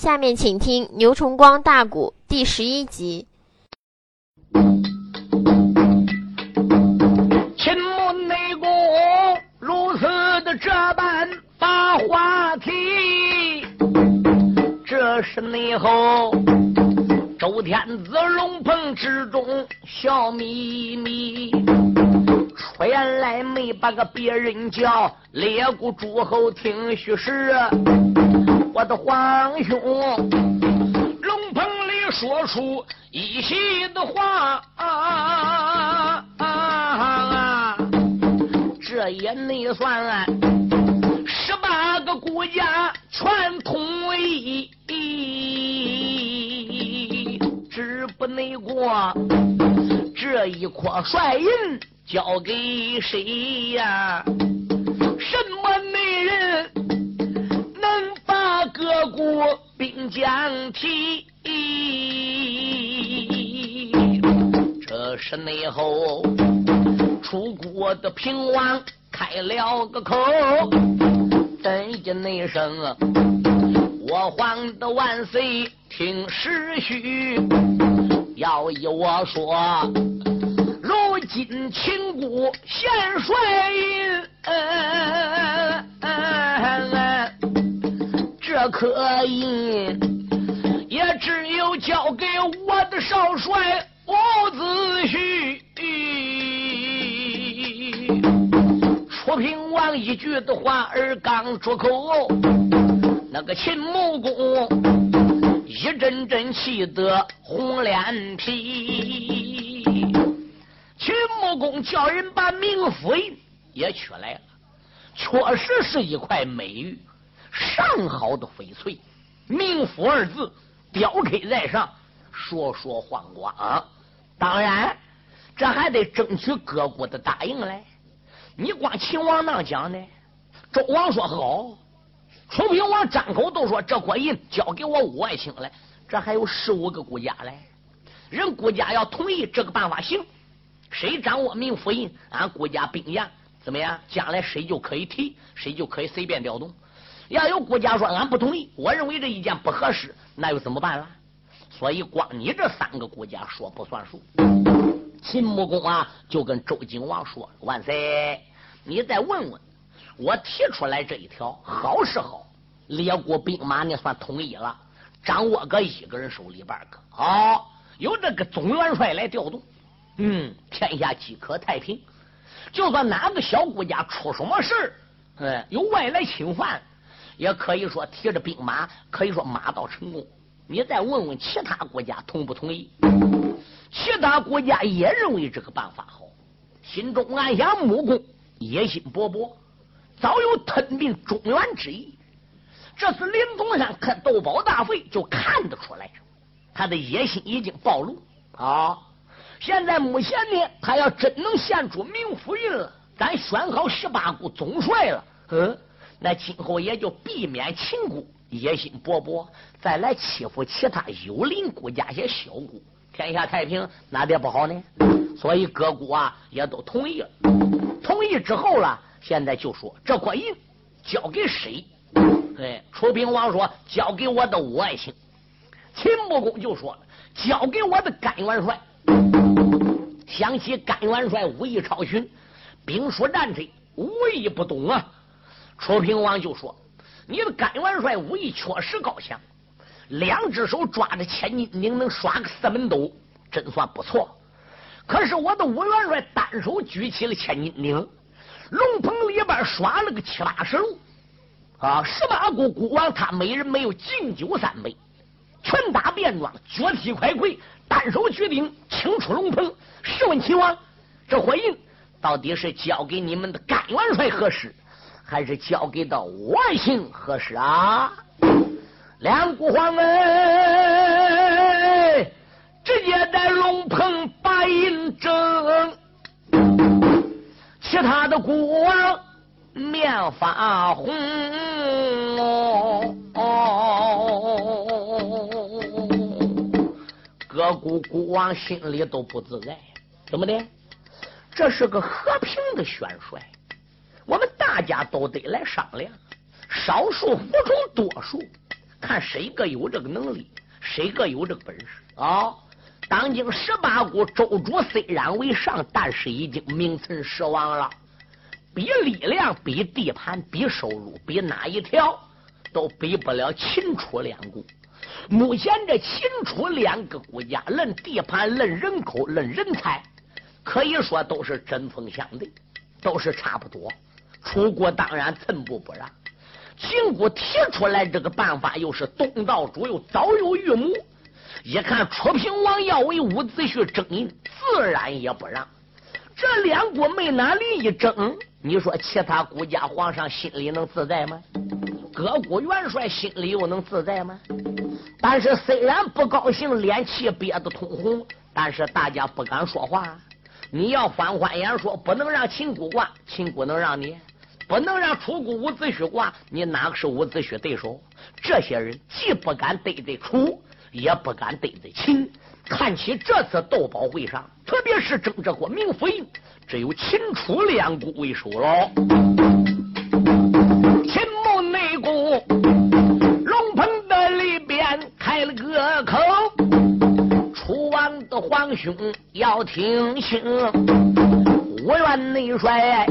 下面请听牛崇光大鼓第十一集。秦穆内公如此的这般把话题，这是内后周天子龙棚之中笑眯眯。原来没把个别人叫列国诸侯听虚实，我的皇兄龙棚里说出一席的话，啊啊这也内算十八个国家全统一，只不内过这一颗帅印。交给谁呀？各国兵将提？这是内后楚国的平王开了个口，等一内声啊，我皇的万岁听时序，要依我说。如今秦国献帅印，这颗印也只有交给我的少帅伍子胥。楚平王一句的话儿刚出口，那个秦穆公一阵阵气得红脸皮。秦穆公叫人把名妃也取来了，确实是一块美玉，上好的翡翠，冥府二字雕刻在上，烁烁放光。当然，这还得争取各国的答应嘞。你光秦王那讲呢？周王说好，楚平王张口都说这块印交给我五爱卿来，这还有十五个国家嘞，人国家要同意这个办法行。谁掌握冥府印，俺国家兵员怎么样？将来谁就可以提，谁就可以随便调动。要有国家说俺不同意，我认为这意见不合适，那又怎么办了？所以光你这三个国家说不算数。秦穆公啊，就跟周景王说：“万岁，你再问问，我提出来这一条好是好，列国兵马你算统一了，掌握个一个人手里边个好，由这个总元帅来调动。”嗯，天下即可太平。就算哪个小国家出什么事儿，嗯，有外来侵犯，也可以说提着兵马，可以说马到成功。你再问问其他国家同不同意？其他国家也认为这个办法好，心中暗想：木工野心勃勃，早有吞并中原之意。这次林东山看豆包大会，就看得出来，他的野心已经暴露啊。现在目前呢，他要真能献出明府印了，咱选好十八股总帅了，嗯，那今后也就避免秦国野心勃勃，再来欺负其他幽灵国家些小国，天下太平，哪点不好呢？所以各国啊也都同意了。同意之后了，现在就说这块印交给谁？哎，楚平王说交给我的五爱卿。秦穆公就说了，交给我的甘元帅。想起甘元帅武艺超群，兵书战阵无一不懂啊！楚平王就说：“你的甘元帅武艺确实高强，两只手抓着千斤顶能耍个四门斗，真算不错。可是我的武元帅单手举起了千斤顶，龙棚里边耍了个七八十路啊！十八国国王他每人没有敬酒三杯，拳打便装，脚踢快跪。”单手举鼎，清出龙棚。试问秦王，这火印到底是交给你们的甘元帅合适，还是交给到外姓合适啊？两国皇哎，直接在龙棚把印正，其他的国王面发红。各国国王心里都不自在，怎么的？这是个和平的选帅，大家都得来商量。少数服从多数，看谁个有这个能力，谁个有这个本事啊！当今十八股州主虽然为上，但是已经名存实亡了。比力量，比地盘，比收入，比哪一条都比不了秦楚两股。目前这秦楚两个国家，论地盘、论人口、论人才，可以说都是针锋相对，都是差不多。楚国当然寸步不让。秦国提出来这个办法，又是东道主，又早有预谋。一看楚平王要为伍子胥争，自然也不让。这两国没哪里一争，你说其他国家皇上心里能自在吗？各国元帅心里又能自在吗？但是虽然不高兴，脸气憋得通红，但是大家不敢说话。你要反欢言说，不能让秦国挂，秦国能让你？不能让楚国伍子胥挂，你哪个是伍子胥对手？这些人既不敢得罪楚，也不敢得罪秦。看起这次斗宝会上，特别是争这国名府印，只有秦楚两国为首了。秦墓内宫龙棚的里边开了个口，楚王的皇兄要听清，我愿内帅。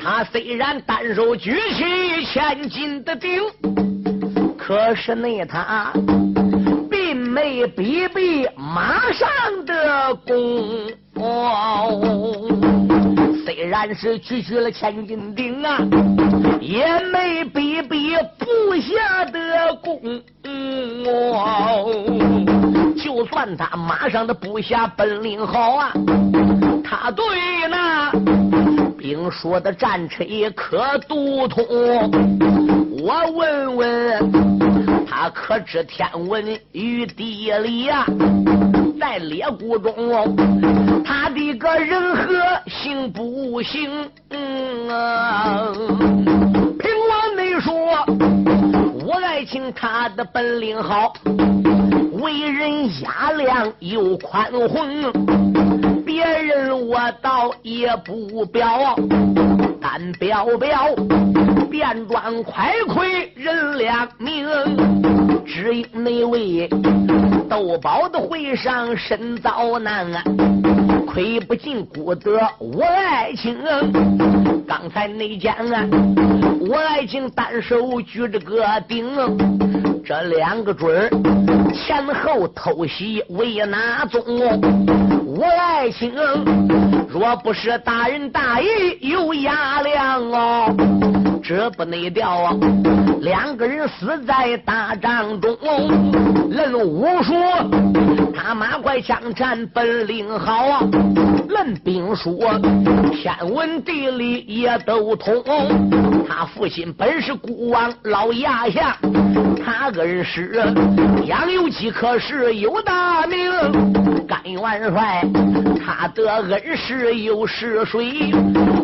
他虽然单手举起千斤的鼎，可是那他并没比比马上的功。虽然是举起了千斤鼎啊，也没比比部下的功。就算他马上的部下本领好啊，他对那。兵说的战车也可读通？我问问他可知天文与地理呀？在列谷中，他的个人和行不行？啊？凭我没说，我爱卿他的本领好，为人雅量又宽宏。别人我倒也不表，单表表便装快亏人两命，只因那位斗宝的会上身遭难啊，亏不尽孤德我爱卿。刚才那间啊，我爱卿单手举着个鼎，这两个准儿前后偷袭为哪宗？我爱卿，若不是大人大义有压量哦，这不内调啊！两个人死在大帐中，论武术，他马快枪战本领好啊；论兵书，天文地理也都通。他父亲本是孤王老牙下，他个人是养有饥，可是有大名。甘元帅，他的恩师又是谁？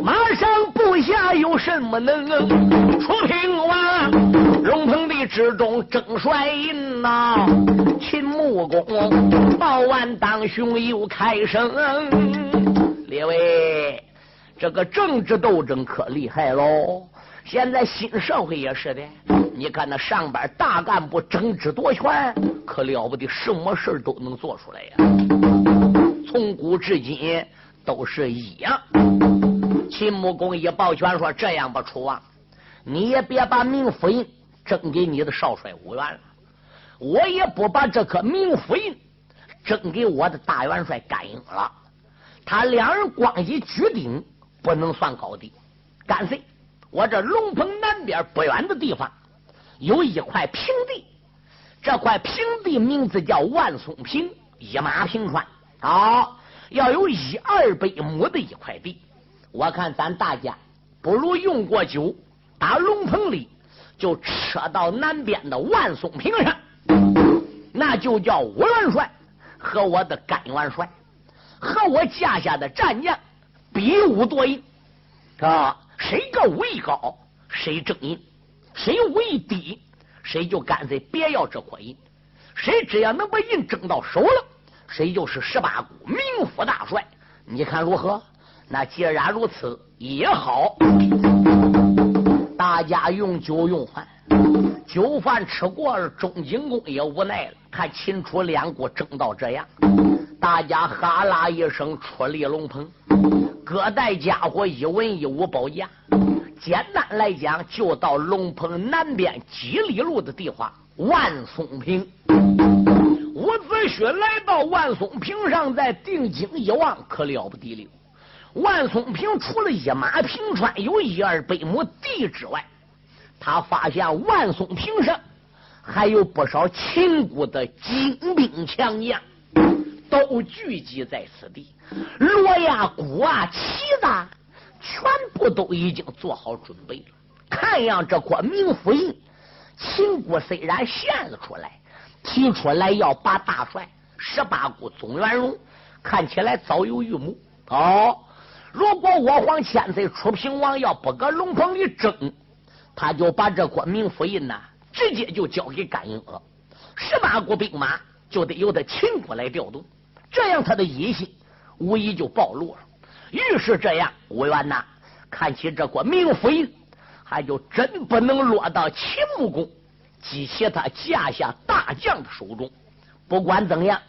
马上部下有什么能？楚平王龙腾的之中争帅印呐，秦穆公报完当雄又开声。列位，这个政治斗争可厉害喽！现在新社会也是的，你看那上边大干部争执夺权，可了不得，什么事都能做出来呀。从古至今都是一样。秦穆公一抱拳说：“这样吧，楚王，你也别把明府印赠给你的少帅吴元了，我也不把这颗明府印赠给我的大元帅甘英了。他两人光一举鼎，不能算高低，干脆。”我这龙棚南边不远的地方，有一块平地，这块平地名字叫万松坪，一马平川。好，要有一二百亩的一块地，我看咱大家不如用过酒，打龙棚里就扯到南边的万松坪上，那就叫武元帅和我的甘元帅和我家下的战将比武夺赢，啊。谁个武艺高，谁争赢；谁武艺低，谁就干脆别要这块银。谁只要能把银争到手了，谁就是十八股名副大帅。你看如何？那既然如此也好，大家用酒用饭。酒饭吃过了，钟景公也无奈了。看秦楚两国争到这样，大家哈啦一声出离龙棚，各带家伙一文一武保驾。简单来讲，就到龙棚南边几里路的地方，万松坪。伍子胥来到万松坪上，在定睛一望，可了不得了。万松坪除了一马平川有一二百亩地之外，他发现万松坪上还有不少秦国的精兵强将，都聚集在此地。锣呀、鼓啊、旗子，全部都已经做好准备了。看样这国明府印，秦国虽然献了出来，提出来要把大帅十八股总元荣，看起来早有预谋。哦，如果我皇千岁楚平王要不搁龙棚里争。他就把这国明府印呐，直接就交给甘英了。十八股兵马就得由他秦国来调动，这样他的野心无疑就暴露了。于是这样，吴元呐，看起这国明府印，还就真不能落到秦穆公及其他架下大将的手中。不管怎样，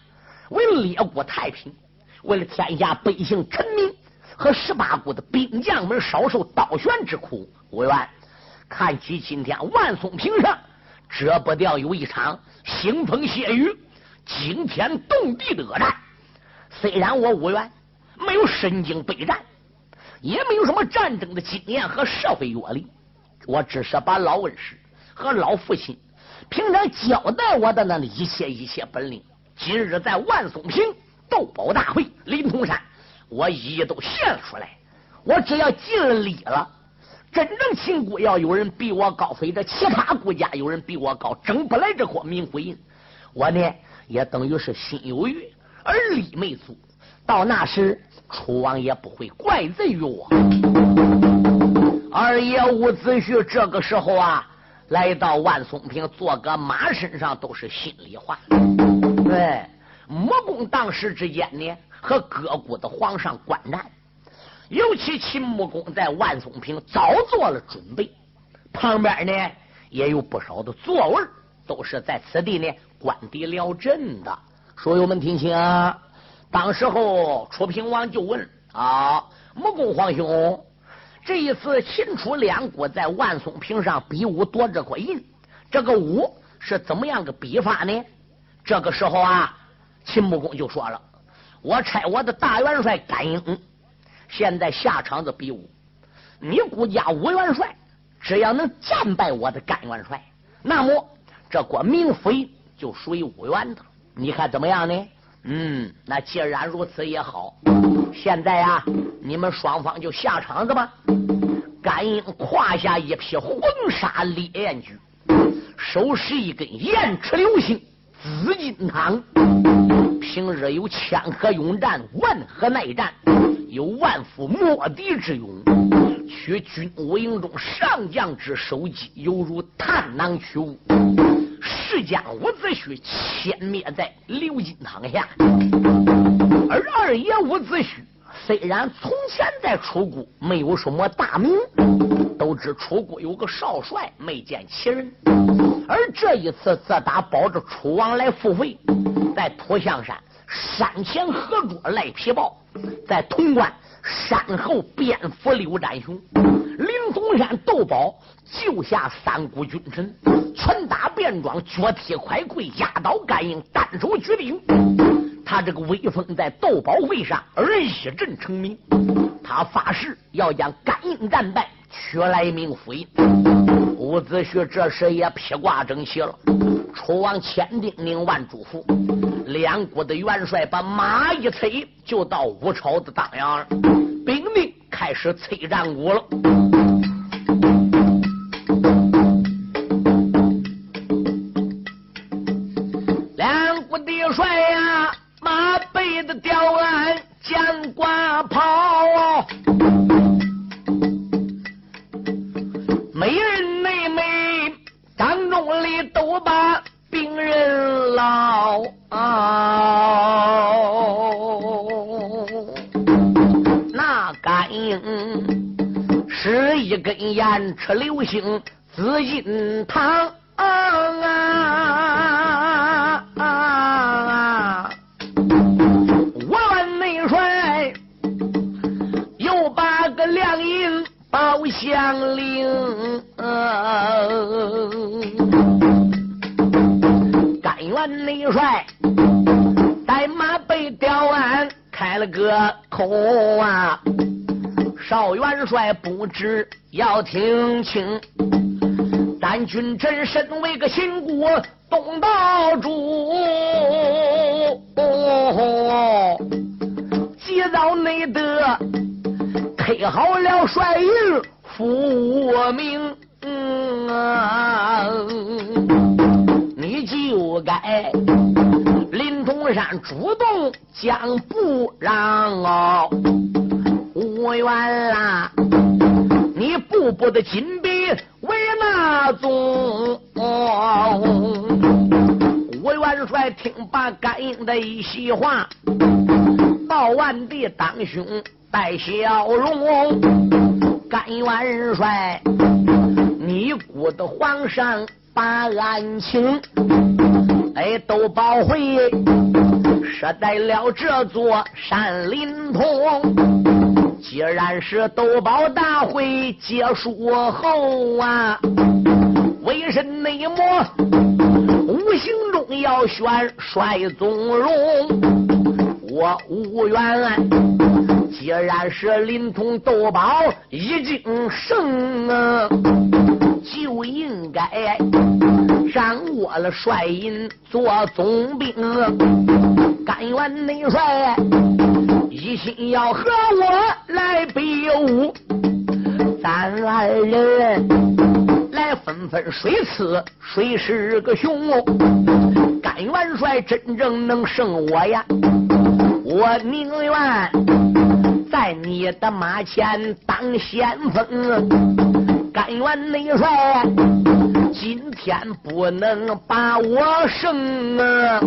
为了列国太平，为了天下百姓臣民和十八股的兵将们少受刀悬之苦，吴元。看起今天万松坪上，遮不掉有一场腥风血雨、惊天动地的恶战。虽然我武元没有身经百战，也没有什么战争的经验和社会阅历，我只是把老恩师和老父亲平常交代我的那一切一切本领，今日在万松坪斗宝大会，林通山，我一一都献出来。我只要尽了礼了。真正秦国要有人比我高，非这其他国家有人比我高，争不来这块明府印。我呢也等于是心有余而力没足。到那时，楚王也不会怪罪于我。二爷伍子胥这个时候啊，来到万松坪，坐个马身上都是心里话。对，穆公当时之间呢，和各国的皇上观战。尤其秦穆公在万松坪早做了准备，旁边呢也有不少的座位，都是在此地呢观敌聊阵的。书友们听清，当时候楚平王就问啊，穆公皇兄，这一次秦楚两国在万松坪上比武夺这块印，这个武是怎么样个比法呢？这个时候啊，秦穆公就说了，我差我的大元帅甘英。现在下场子比武，你顾家武元帅只要能战败我的甘元帅，那么这国明府就属于武元的了。你看怎么样呢？嗯，那既然如此也好。现在啊，你们双方就下场子吧。甘英胯下一匹黄沙烈焰驹，手持一根燕齿流星紫金汤。平日有千河勇战，万河耐战。有万夫莫敌之勇，取军务营中上将之首级，犹如探囊取物，是将伍子胥歼灭在刘金汤下。而二爷伍子胥虽然从前在楚国没有什么大名，都知楚国有个少帅，没见其人。而这一次，自打保着楚王来赴会，在土象山。山前合捉赖皮豹，在潼关山后蝙蝠刘占雄，灵潼山斗宝救下三股君臣，拳打便装，脚踢快跪，压倒甘英，单手举鼎。他这个威风在斗宝会上而一阵成名。他发誓要将甘英战败，取来名府印。伍子胥这时也披挂整齐了。楚王千叮咛万嘱咐，两国的元帅把马一催，就到吴朝的当阳，兵丁开始催战鼓了。两国的帅呀，马背的吊鞍，将挂炮，美人洞里都把病人捞，那感应是一根烟，吃流星紫金堂啊！我万内帅又把个亮银宝相铃。元帅带马被吊鞍，开了个口啊！少元帅不知要听清，咱君臣身为个秦国东道主，急到内得配好了帅印，复命。你就该林中山主动将不让哦，无缘啦！你步步的紧逼为那宗，吴元帅听罢甘英的一席话，报完的当胸带笑容，甘元帅。你姑的皇上把案情，哎，都报回，设在了这座山林通。既然是斗宝大会结束后啊，为甚内魔无形中要选帅宗荣？我无缘。既然是临潼斗宝已经胜啊。就应该掌握了帅印做总兵，甘愿内帅一心要和我来比武，咱二人来分分谁次谁是个雄。甘元帅真正能胜我呀，我宁愿在你的马前当先锋。甘愿内帅，今天不能把我胜啊！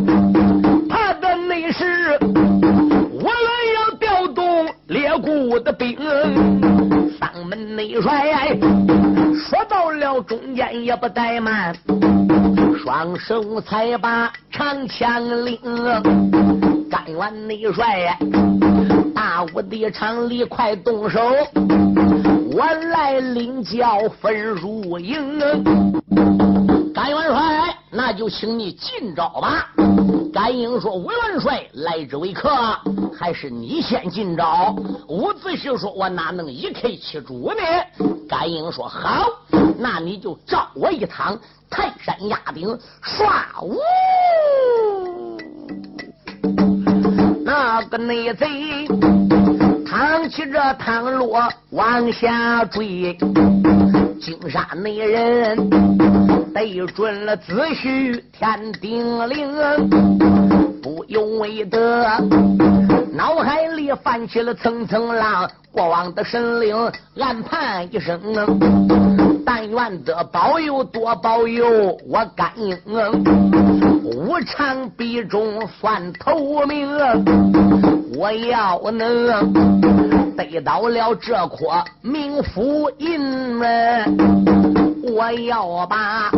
怕的内是，我来要调动列国的兵。丧门内帅说到了中间也不怠慢，双手才把长枪领。甘愿内帅，大武的场里快动手。我来领教分入营，甘元帅，那就请你进招吧。甘英说：“吴元帅来之为客，还是你先进招。”伍子胥说：“我哪能一客欺主呢？”甘英说：“好，那你就照我一趟泰山压顶，耍武！那个内贼。”扛起这汤落往下坠，金沙内人对准了子虚天顶灵，不由为得脑海里泛起了层层浪。过往的神灵暗叹一声：但愿得保佑多保佑我甘应，无常必中算头名。我要能得到了这颗冥府印呢，我要把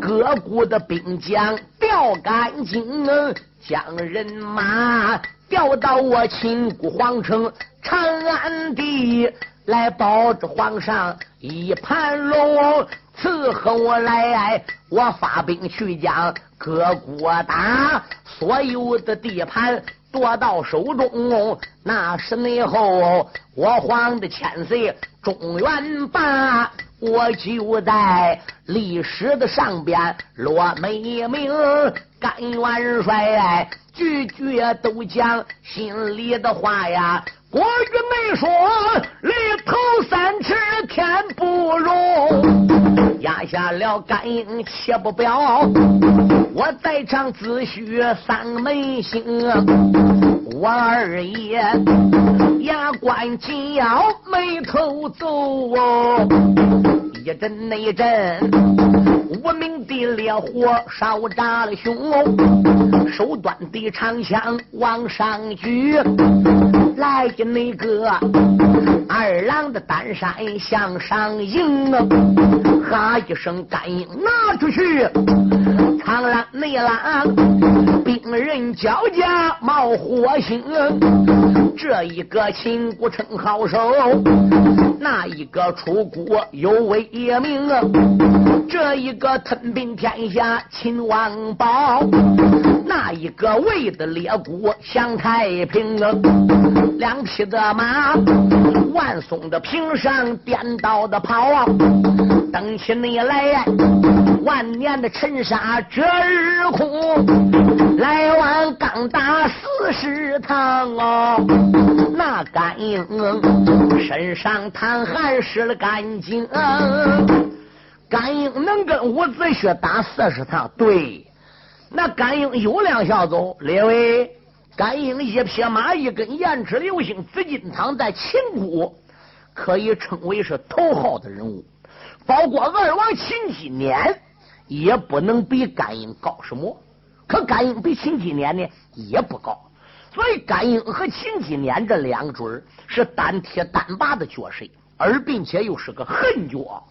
各国的兵将调干净，将人马调到我秦国皇城长安地，来保着皇上一盘龙，伺候我来，我发兵去将各国打，所有的地盘。夺到手中，那是内后我皇的千岁中原霸，我就在历史的上边落美名。甘元帅句句都讲心里的话呀，国语没说，里头三尺天不容，压下了感应且不表。我在场自诩三门星，我二爷牙关紧咬，眉头皱哦，一阵那一阵，无名的烈火烧炸了胸，手端的长枪往上举，来的那个二郎的单山向上迎啊，哈一声，干硬拿出去。长郎内郎，兵人交加冒火星，这一个秦国称好手，那一个出国有威名啊，这一个吞并天下秦王宝，那一个为的列国享太平啊，两匹的马，万松的平上颠倒的跑啊，登起你来，万年的尘沙遮日空，来往刚打四十趟哦，那甘英身上淌汗湿了干净。甘英能跟伍子胥打四十趟？对，那甘英有两小走，列位，甘英一匹马，一根燕翅流星，紫金汤在秦国可以称为是头号的人物，包括二王秦基年也不能比甘英高什么。可甘英比秦基年呢也不高，所以甘英和秦基年这两个准是单铁单拔的角色，而并且又是个狠角。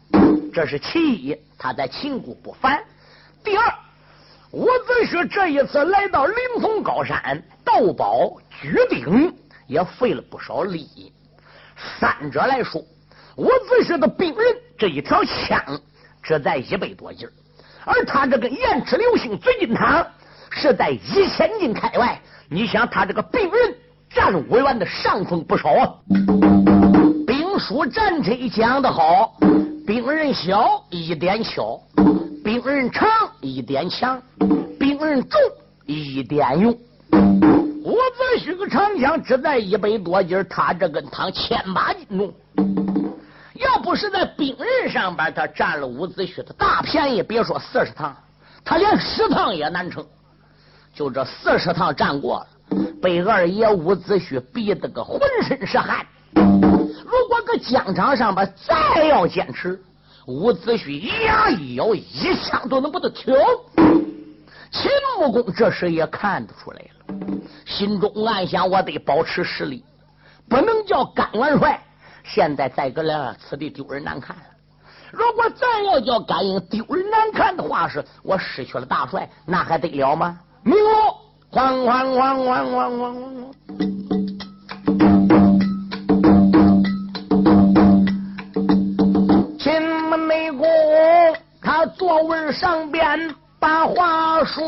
这是其一，他在秦国不凡。第二，伍子胥这一次来到临潼高山盗宝举鼎，也费了不少力。三者来说，伍子胥的兵刃这一条枪只在一百多斤而他这个燕翅流星紫金汤是在一千斤开外。你想，他这个兵刃占伍员的上风不少啊。兵书战车讲的好。兵刃小一点巧，兵刃长一点强，兵刃重一点用。伍子胥个长枪只在一百多斤，他这根汤千把斤重。要不是在兵刃上边，他占了伍子胥的大便宜。别说四十趟，他连十趟也难成。就这四十趟战过了，被二爷伍子胥逼得个浑身是汗。如果搁疆场上边再要坚持，伍子胥牙一咬，一枪都能把他挑。秦穆公这时也看得出来了，心中暗想：我得保持实力，不能叫甘元帅现在再搁两此地丢人难看。如果再要叫甘英丢人难看的话，是我失去了大帅，那还得了吗？明路，哐哐哐哐哐哐。座位上边把话说，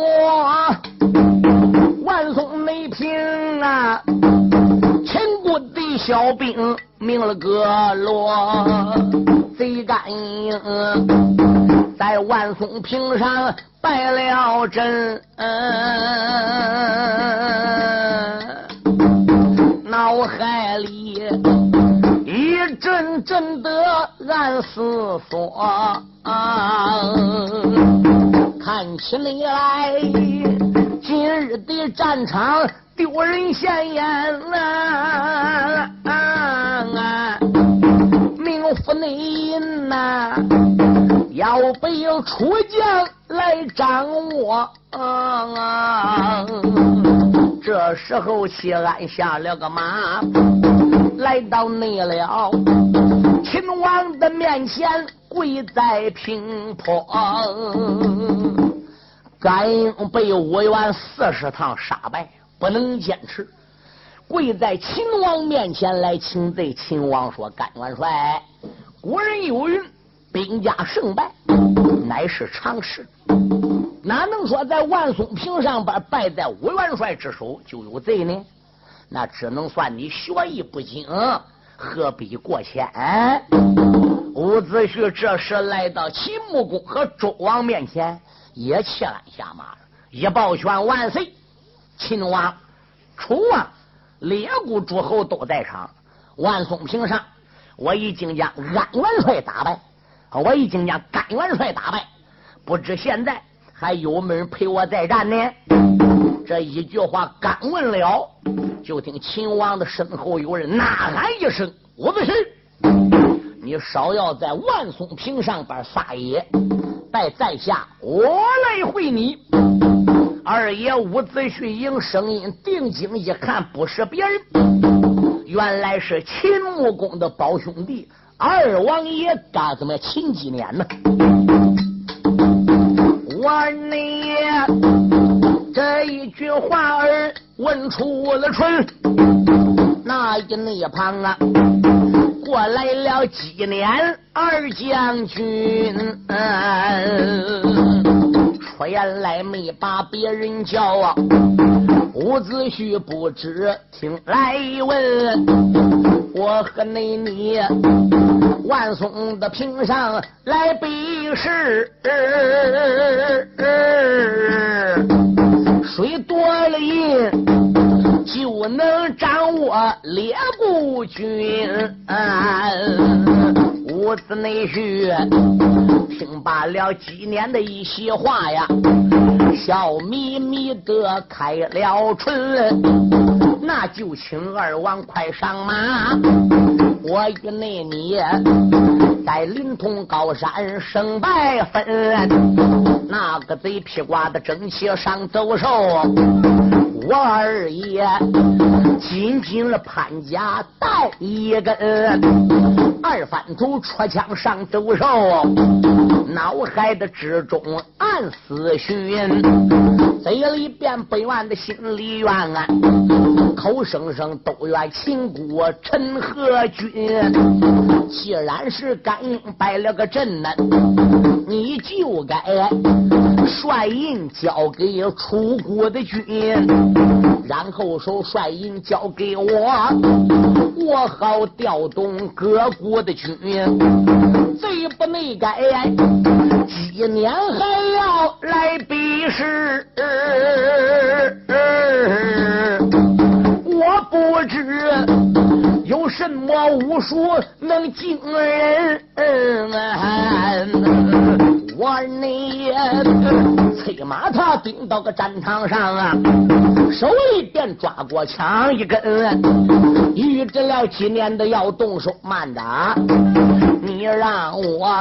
万松没听啊，秦国的小兵命了个锣，贼敢硬，在万松坪上败了阵，的暗思索。看起来今日的战场丢人现眼呐！名副内应呐，要被出将来掌握。这时候，谢安下了个马，来到内了秦王的面前。跪在平坡，甘英被武元四十趟杀败，不能坚持，跪在秦王面前来请罪。秦王说：“甘元帅，古人有云，兵家胜败乃是常事，哪能说在万松坪上边败在武元帅之手就有罪呢？那只能算你学艺不精，何必过谦？”伍子胥这时来到秦穆公和周王面前，也弃鞍下马，一抱拳万岁！秦王、楚王、列国诸侯都在场。万松坪上，我已经将安元帅打败，我已经将甘元帅打败，不知现在还有没人陪我再战呢？这一句话刚问了，就听秦王的身后有人呐喊一声：“伍子胥！”你少要在万松坪上边撒野，待在下我来会你。二爷伍子胥迎声音定睛一看，不是别人，原来是秦穆公的胞兄弟二王爷干什么秦几年呢？我你这一句话儿问出了春，那一那旁啊。过来了几年二将军，出言来没把别人叫啊。伍子胥不知听来问，我和那你万松的平上来比试，谁夺了印就能掌握列部军。伍子内胥听罢了几年的一席话呀。笑眯眯的开了唇，那就请二王快上马，我与那你在临潼高山胜败分。那个贼披挂的整齐上走兽，我二爷紧紧了潘家带一根，二番头出枪上走兽。脑海的之中暗思寻，嘴里边不愿的心里怨啊，口声声都怨秦国陈和军。既然是甘英败了个阵呢，你就该率印交给楚国的军，然后手率印交给我，我好调动各国的军。最不内改，几年还要来比试，我不知有什么武术能惊人。我你催马他顶到个战场上啊，手里边抓过枪一根，预知了几年的要动手，慢着。你让我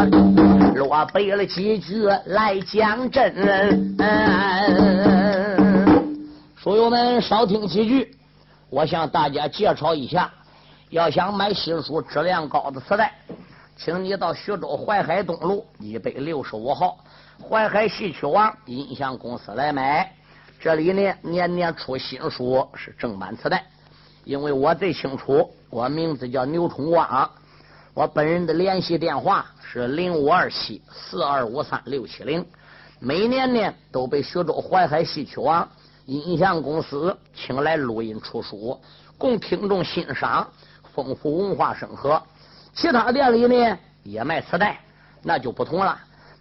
落背了几句来讲真，书友们少听几句，我向大家介绍一下。要想买新书质量高的磁带，请你到徐州淮海东路一百六十五号淮海戏曲网音像公司来买。这里呢年年出新书，是正版磁带。因为我最清楚，我名字叫牛春光。我本人的联系电话是零五二七四二五三六七零，每年呢都被徐州淮海戏曲网音像公司请来录音出书，供听众欣赏，丰富文化生活。其他店里呢也卖磁带，那就不同了，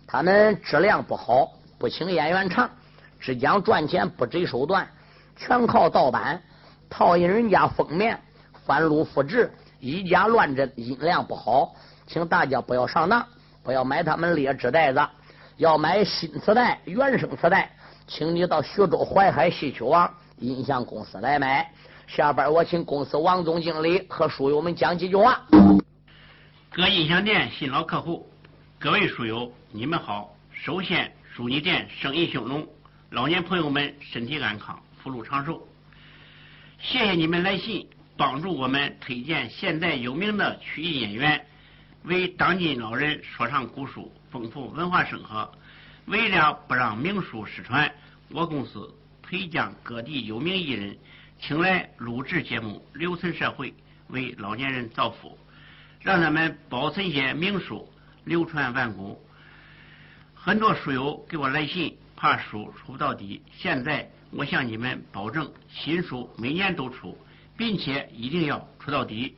他们质量不好，不请演员唱，只讲赚钱不择手段，全靠盗版，套印人家封面，翻录复制。以假乱真，音量不好，请大家不要上当，不要买他们劣质袋子。要买新磁带、原声磁带，请你到徐州淮海戏曲网音像公司来买。下边我请公司王总经理和书友们讲几句话。各音响店新老客户，各位书友，你们好。首先祝你店生意兴隆，老年朋友们身体安康，福禄长寿。谢谢你们来信。帮助我们推荐现代有名的曲艺演员，为当今老人说唱古书，丰富文化生活。为了不让名书失传，我公司推将各地有名艺人请来录制节目，留存社会，为老年人造福，让他们保存些名书，流传万古。很多书友给我来信，怕书出不到底。现在我向你们保证，新书每年都出。并且一定要出到底，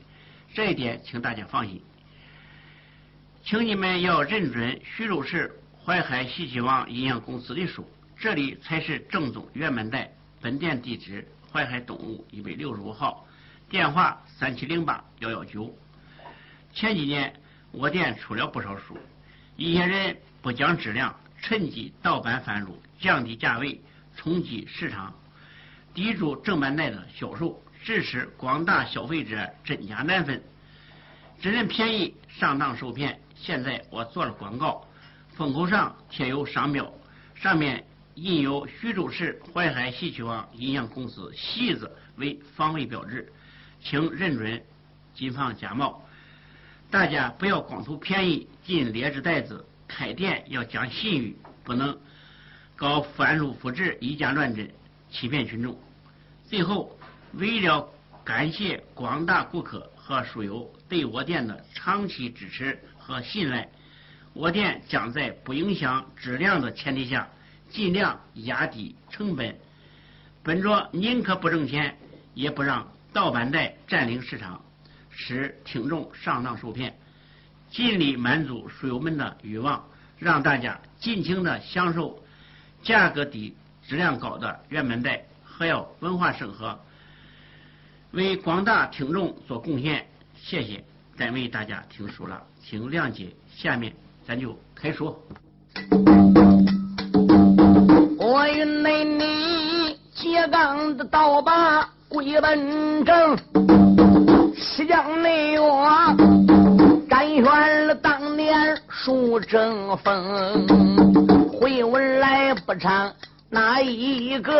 这一点请大家放心。请你们要认准徐州市淮海戏曲网音像公司的书，这里才是正宗原版带。本店地址：淮海东路一百六十五号，电话：三七零八幺幺九。前几年我店出了不少书，一些人不讲质量，趁机盗版贩入，降低价位，冲击市场，抵住正版带的销售。致使广大消费者真假难分，只认便宜上当受骗。现在我做了广告，封口上贴有商标，上面印有徐州市淮海戏曲网音像公司“戏”字为防伪标志，请认准，谨防假冒。大家不要光图便宜进劣质袋子，开店要讲信誉，不能搞翻录复制、以假乱真，欺骗群众。最后。为了感谢广大顾客和书友对我店的长期支持和信赖。我店将在不影响质量的前提下，尽量压低成本。本着宁可不挣钱，也不让盗版带占领市场，使听众上当受骗，尽力满足书友们的欲望，让大家尽情的享受价格低、质量高的原版带，还要文化审核，为广大听众做贡献。谢谢，单为大家听书了，请谅解。下面。咱就开说。我云内你揭刚的刀把归本正，江内我甘愿了当年数争锋，回文来不唱哪一个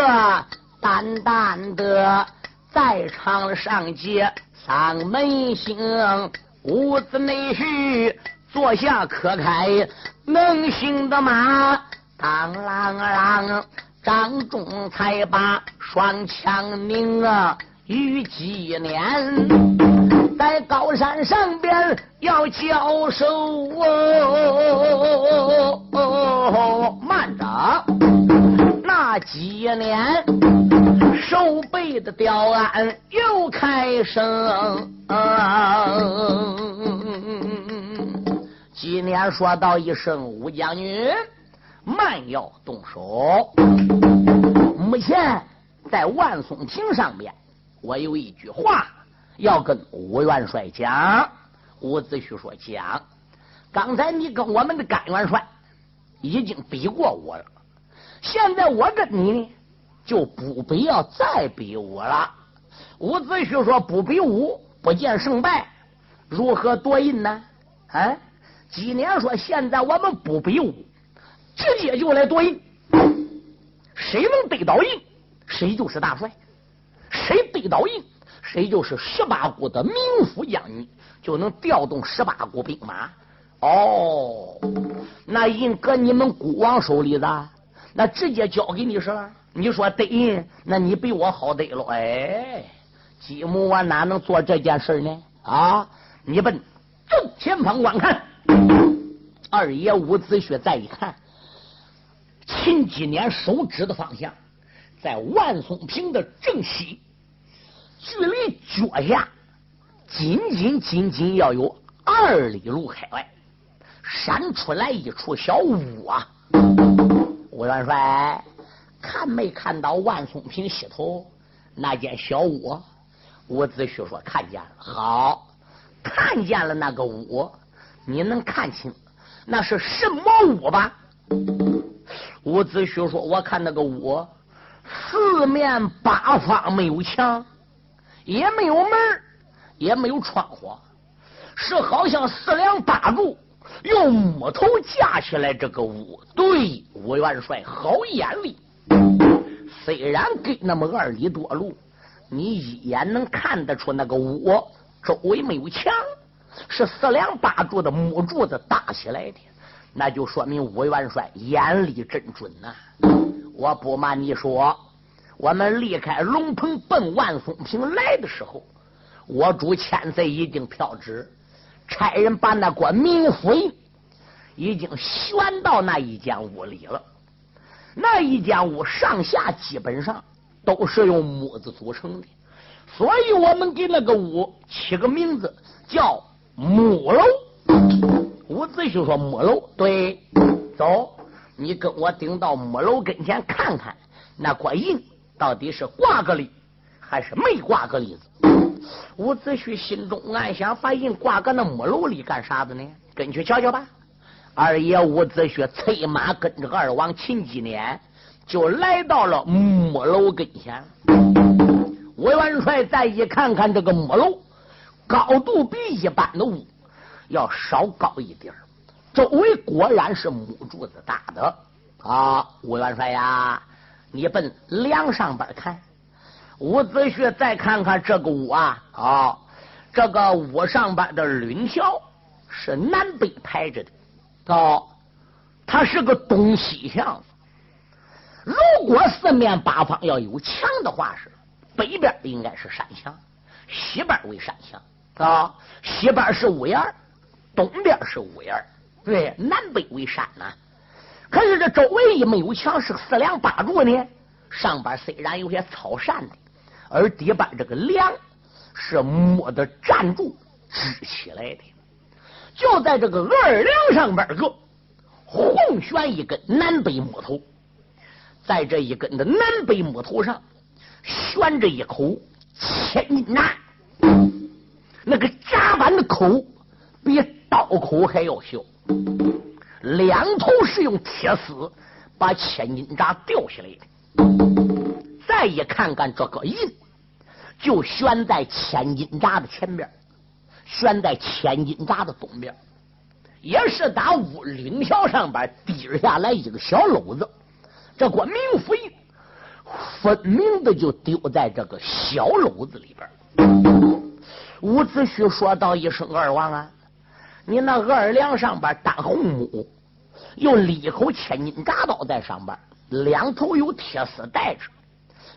淡淡的在场上街丧门星，屋子内婿。坐下可开能行的马，当啷啷，张仲才把双枪拧啊，与几年在高山上边要交手哦，慢着，那几年手背的吊鞍又开声。今年说到一声吴将军，慢要动手。目前在万松亭上边，我有一句话要跟吴元帅讲。伍子胥说：“讲，刚才你跟我们的甘元帅已经比过我了，现在我跟你呢，就不必要再比武了。”伍子胥说：“不比武，不见胜败，如何夺印呢？”啊？今年说，现在我们不比武，直接就来夺印。谁能得到印，谁就是大帅；谁得到印，谁就是十八股的名副将军，就能调动十八股兵马。哦，那印搁你们孤王手里的，那直接交给你是了。你说得印，那你比我好得了。哎，吉姆我哪能做这件事呢？啊，你奔正前方观看。二爷伍子胥再一看，秦几年手指的方向，在万松坪的正西，距离脚下仅仅仅仅要有二里路开外，闪出来一处小屋啊！吴元帅看没看到万松坪西头那间小屋？伍子胥说看见了。好，看见了那个屋。你能看清那是什么屋吧？伍子胥说：“我看那个屋，四面八方没有墙，也没有门，也没有窗户，是好像四梁八柱用木头架起来。这个屋，对，吴元帅好眼力。虽然跟那么二里多路，你一眼能看得出那个屋周围没有墙。”是四梁八柱的木柱子搭起来的，那就说明吴元帅眼力真准呐！我不瞒你说，我们离开龙棚奔万松坪来的时候，我主千岁已经飘旨，差人把那关民府印已经悬到那一间屋里了。那一间屋上下基本上都是用木子组成的，所以我们给那个屋起个名字叫。木楼，伍子胥说：“木楼，对，走，你跟我顶到木楼跟前看看，那块印到底是挂个里，还是没挂个里子？”伍子胥心中暗想：把印挂个那木楼里干啥子呢？跟去瞧瞧吧。二爷伍子胥催马跟着二王秦继年，就来到了木楼跟前。吴元帅再一看看这个木楼。高度比一般的屋要稍高一点周围果然是木柱子搭的啊！吴元帅呀，你奔梁上边看。伍子胥再看看这个屋啊，啊，这个屋上边的抡条是南北排着的，哦，它是个东西向。如果四面八方要有墙的话，是北边应该是山墙。西边为山墙啊，西边是屋檐，东边是屋檐，对，南北为山呐。可是这周围一没有墙，是四梁八柱呢。上边虽然有些草扇的，而底边这个梁是木的站柱支起来的。就在这个二梁上边个红悬一根南北木头，在这一根的南北木头上悬着一口千斤闸，那个闸板的口比刀口还要小。两头是用铁丝把千斤闸吊下来的，再一看看这个印，就悬在千斤闸的前边，悬在千斤闸的东边，也是打屋领桥上边滴下来一个小篓子，这个冥府印分明的就丢在这个小篓子里边。伍子胥说道一声：“二王啊！”你那二梁上边搭红木，又立一口千斤铡刀在上边，两头有铁丝带着。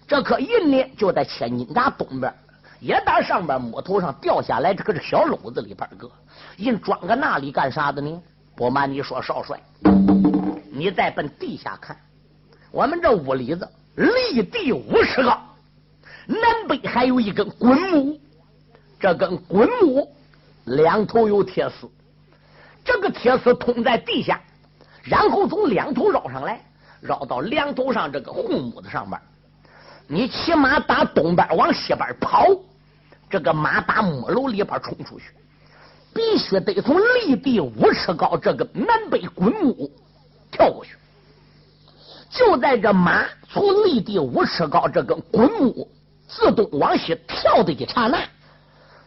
这颗印呢，就在千斤铡东边，也打上边木头上掉下来，这个这小篓子里边搁银装搁那里干啥的呢？不瞒你说，少帅，你再奔地下看，我们这屋里子立地五十个，南北还有一根滚木，这根滚木。两头有铁丝，这个铁丝通在地下，然后从两头绕上来，绕到梁头上这个红木子上边。你骑马打东边往西边跑，这个马打木楼里边冲出去，必须得从离地五尺高这个南北滚木跳过去。就在这马从离地五尺高这个滚木自动往西跳的一刹那。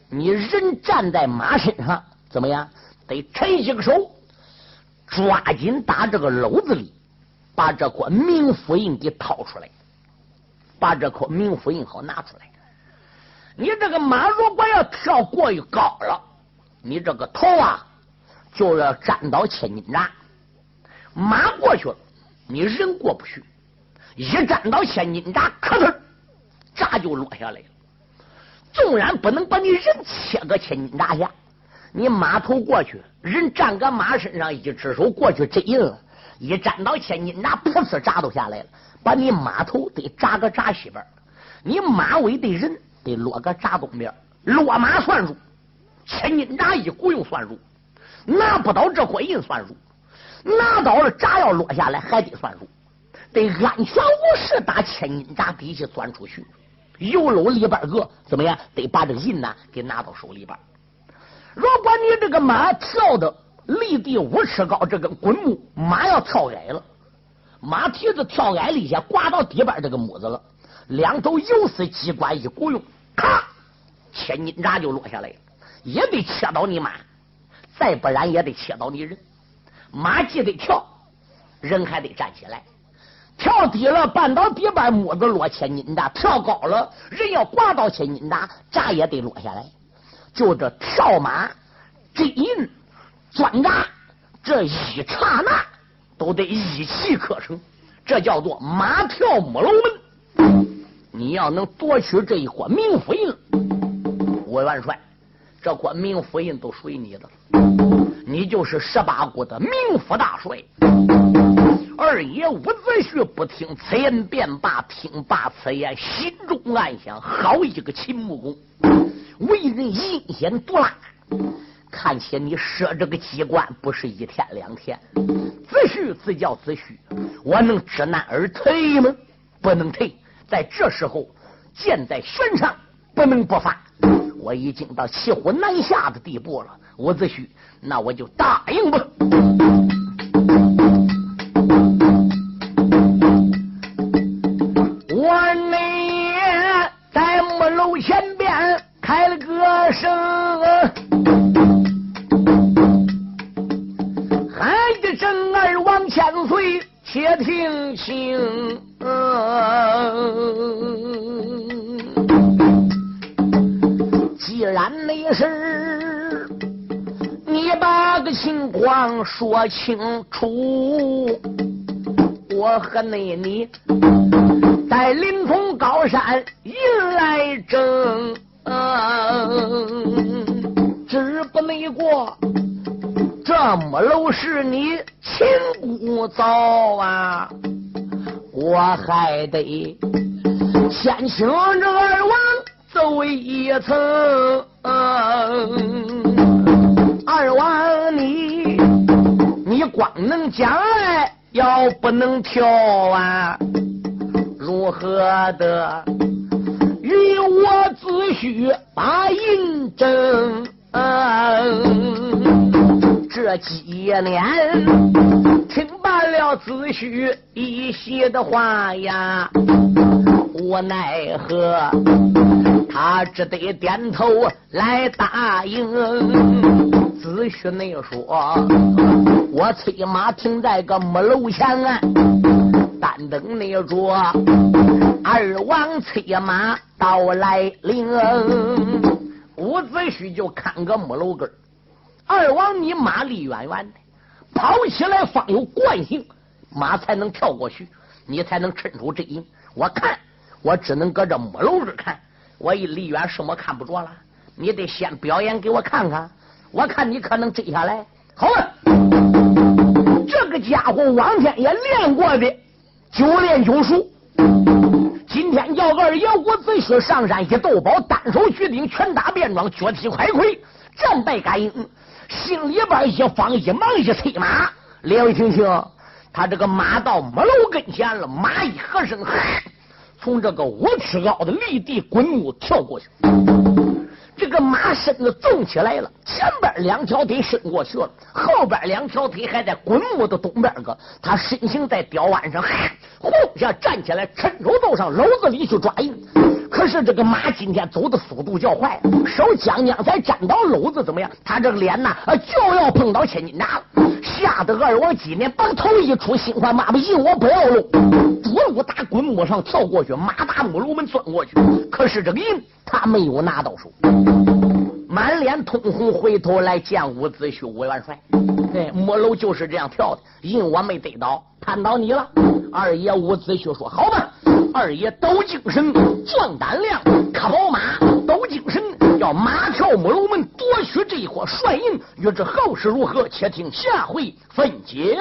你人站在马身上，怎么样？得沉下个手，抓紧打这个篓子里，把这块冥府印给掏出来，把这块冥府印好拿出来。你这个马如果要跳过于高了，你这个头啊就要沾到千斤闸。马过去了，你人过不去，一沾到千斤闸，咔嚓，闸就落下来了。纵然不能把你人切个千斤闸下，你马头过去，人站个马身上，一只手过去真硬了，一站到千斤闸，噗呲闸都下来了，把你马头得扎个扎西边，你马尾的人得落个扎东边，落马算入，千斤闸一不用算入，拿不到这块银算入，拿到了闸要落下来还得算入，得安全无事打千斤闸底下钻出去。油篓里边个怎么样？得把这个印呐给拿到手里边。如果你这个马跳的离地五尺高，这个滚木马要跳矮了，马蹄子跳矮了一下，挂到底边这个木子了，两头又是机关一鼓用，咔，千斤闸就落下来，也得切到你马，再不然也得切到你人。马既得跳，人还得站起来。跳低了，绊到底边木子落千斤的；跳高了，人要挂到千斤闸，闸也得落下来。就这跳马、真银、钻闸，这一刹那都得一气呵成，这叫做马跳木龙门。你要能夺取这一块明府印，我元帅，这块明府印都属于你的，你就是十八国的冥府大帅。二爷伍子胥不听此言便罢，听罢此言，心中暗想：好一个秦穆公，为人阴险毒辣。看起你设这个机关不是一天两天。子胥自叫子胥，我能知难而退吗？不能退。在这时候，箭在弦上，不能不发。我已经到骑虎难下的地步了，伍子胥，那我就答应吧。行，既然没事，你把个情况说清楚，我和那你在临潼高山迎来争，嗯，只不离过，这么楼是你亲姑造啊？我还得先请这二王走一层。二王你，你光能讲来，要不能跳啊？如何的与我子婿把银挣？这几年了子婿一席的话呀，无奈何，他只得点头来答应。子婿那说：“我催马停在个木楼前啊，但等那着二王催马到来临。”伍子胥就看个木楼根二王你马离远远的，跑起来方有惯性，马才能跳过去，你才能抻出阵营。我看我只能搁这木楼根看，我一离远什么看不着了。你得先表演给我看看，我看你可能追下来。好了，这个家伙往天也练过的，九练九熟。今天叫二爷伍子胥上山一斗宝，单手举鼎，拳打便装，脚踢快盔，战败感应。心里边一慌一忙一催马，两位听听，他这个马到马楼跟前了，马一喝声，从这个五尺高的立地滚木跳过去。这个马身子纵起来了，前边两条腿伸过去了，后边两条腿还在滚木的东边个。他身形在吊腕上，呼下站起来，伸手就上篓子里去抓硬。可是这个马今天走的速度较快，手将将才沾到篓子，怎么样？他这个脸呐，就要碰到千斤闸了。吓得二王今年把头一出，心怀妈不信我不要喽，主路打滚木上跳过去，马打木楼门钻过去。可是这个银他没有拿到手，满脸通红，回头来见伍子胥伍元帅。对，木楼就是这样跳的，银我没得到，盼到你了。二爷伍子胥说：“好吧。”二爷抖精神，壮胆量，可宝马，抖精神，要马跳木楼门夺取这一伙帅印。欲知后事如何，且听下回分解。